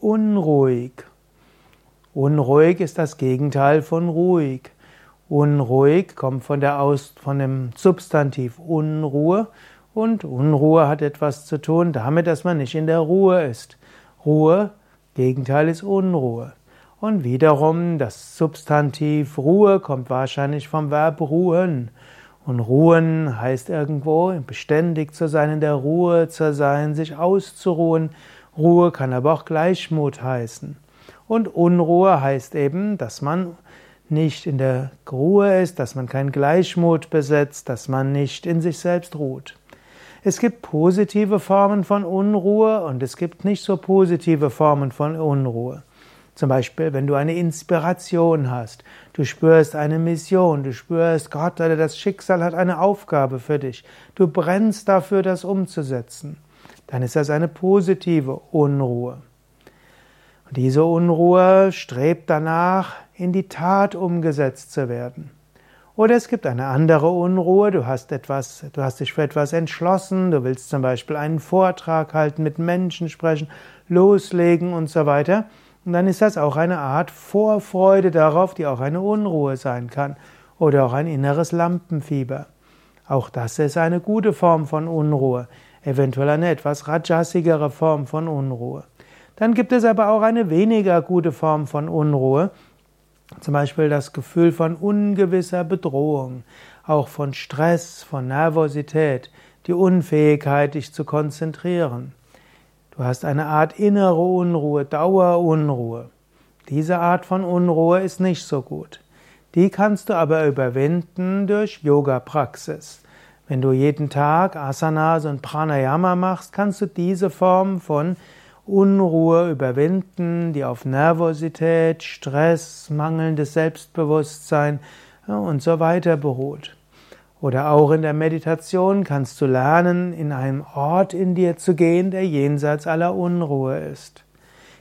unruhig. Unruhig ist das Gegenteil von ruhig. Unruhig kommt von, der Aus, von dem Substantiv Unruhe und Unruhe hat etwas zu tun damit, dass man nicht in der Ruhe ist. Ruhe, Gegenteil ist Unruhe. Und wiederum das Substantiv Ruhe kommt wahrscheinlich vom Verb ruhen. Und ruhen heißt irgendwo beständig zu sein, in der Ruhe zu sein, sich auszuruhen. Ruhe kann aber auch Gleichmut heißen. Und Unruhe heißt eben, dass man nicht in der Ruhe ist, dass man keinen Gleichmut besitzt, dass man nicht in sich selbst ruht. Es gibt positive Formen von Unruhe und es gibt nicht so positive Formen von Unruhe. Zum Beispiel, wenn du eine Inspiration hast, du spürst eine Mission, du spürst, Gott oder das Schicksal hat eine Aufgabe für dich, du brennst dafür, das umzusetzen, dann ist das eine positive Unruhe. Und diese Unruhe strebt danach, in die Tat umgesetzt zu werden. Oder es gibt eine andere Unruhe, du hast etwas, du hast dich für etwas entschlossen, du willst zum Beispiel einen Vortrag halten, mit Menschen sprechen, loslegen und so weiter. Und dann ist das auch eine Art Vorfreude darauf, die auch eine Unruhe sein kann. Oder auch ein inneres Lampenfieber. Auch das ist eine gute Form von Unruhe. Eventuell eine etwas rajasigere Form von Unruhe. Dann gibt es aber auch eine weniger gute Form von Unruhe. Zum Beispiel das Gefühl von ungewisser Bedrohung, auch von Stress, von Nervosität, die Unfähigkeit, dich zu konzentrieren. Du hast eine Art innere Unruhe, Dauerunruhe. Diese Art von Unruhe ist nicht so gut. Die kannst du aber überwinden durch Yoga-Praxis. Wenn du jeden Tag Asanas und Pranayama machst, kannst du diese Form von Unruhe überwinden, die auf Nervosität, Stress, mangelndes Selbstbewusstsein und so weiter beruht. Oder auch in der Meditation kannst du lernen, in einen Ort in dir zu gehen, der jenseits aller Unruhe ist.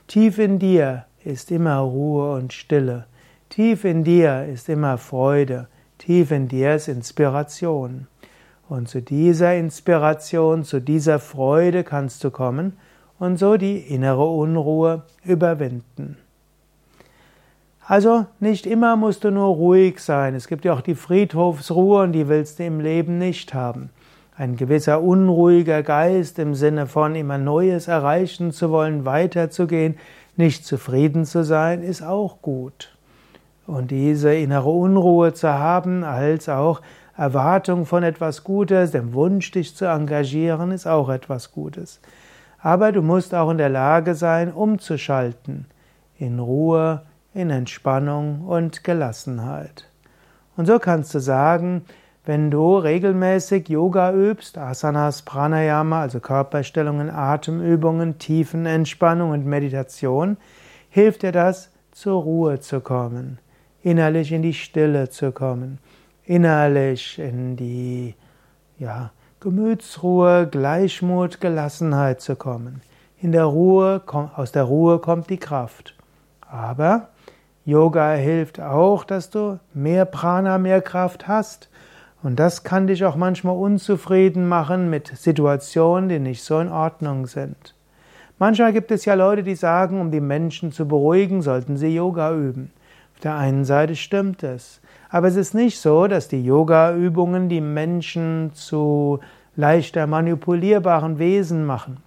Tief in dir ist immer Ruhe und Stille. Tief in dir ist immer Freude. Tief in dir ist Inspiration. Und zu dieser Inspiration, zu dieser Freude kannst du kommen und so die innere Unruhe überwinden. Also nicht immer musst du nur ruhig sein. Es gibt ja auch die Friedhofsruhe und die willst du im Leben nicht haben. Ein gewisser unruhiger Geist im Sinne von immer Neues erreichen zu wollen, weiterzugehen, nicht zufrieden zu sein, ist auch gut. Und diese innere Unruhe zu haben, als auch Erwartung von etwas Gutes, dem Wunsch, dich zu engagieren, ist auch etwas Gutes. Aber du musst auch in der Lage sein, umzuschalten, in Ruhe, in Entspannung und Gelassenheit. Und so kannst du sagen, wenn du regelmäßig Yoga übst, Asanas, Pranayama, also Körperstellungen, Atemübungen, Tiefenentspannung und Meditation, hilft dir das, zur Ruhe zu kommen, innerlich in die Stille zu kommen, innerlich in die ja, Gemütsruhe, Gleichmut, Gelassenheit zu kommen. In der Ruhe, aus der Ruhe kommt die Kraft. Aber Yoga hilft auch, dass du mehr Prana, mehr Kraft hast. Und das kann dich auch manchmal unzufrieden machen mit Situationen, die nicht so in Ordnung sind. Manchmal gibt es ja Leute, die sagen, um die Menschen zu beruhigen, sollten sie Yoga üben. Auf der einen Seite stimmt es. Aber es ist nicht so, dass die Yoga-Übungen die Menschen zu leichter manipulierbaren Wesen machen,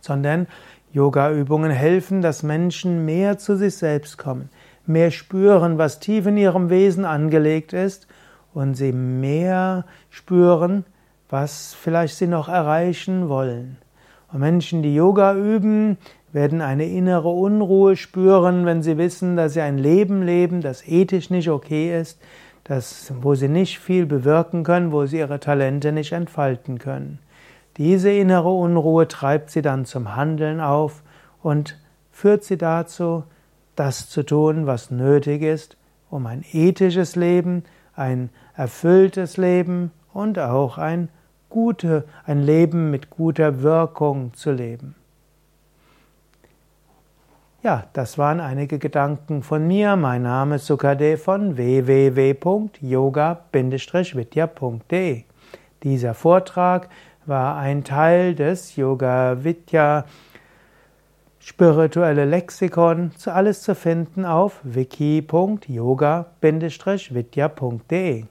sondern Yoga-Übungen helfen, dass Menschen mehr zu sich selbst kommen, mehr spüren, was tief in ihrem Wesen angelegt ist und sie mehr spüren, was vielleicht sie noch erreichen wollen. Und Menschen, die Yoga üben, werden eine innere Unruhe spüren, wenn sie wissen, dass sie ein Leben leben, das ethisch nicht okay ist, das, wo sie nicht viel bewirken können, wo sie ihre Talente nicht entfalten können. Diese innere Unruhe treibt sie dann zum Handeln auf und führt sie dazu, das zu tun, was nötig ist, um ein ethisches Leben, ein erfülltes Leben und auch ein gute, ein Leben mit guter Wirkung zu leben. Ja, das waren einige Gedanken von mir. Mein Name ist Sukadev von www.yoga-vidya.de. Dieser Vortrag war ein Teil des Yoga Vidya spirituelle Lexikon, alles zu finden auf wiki.yoga-vidya.de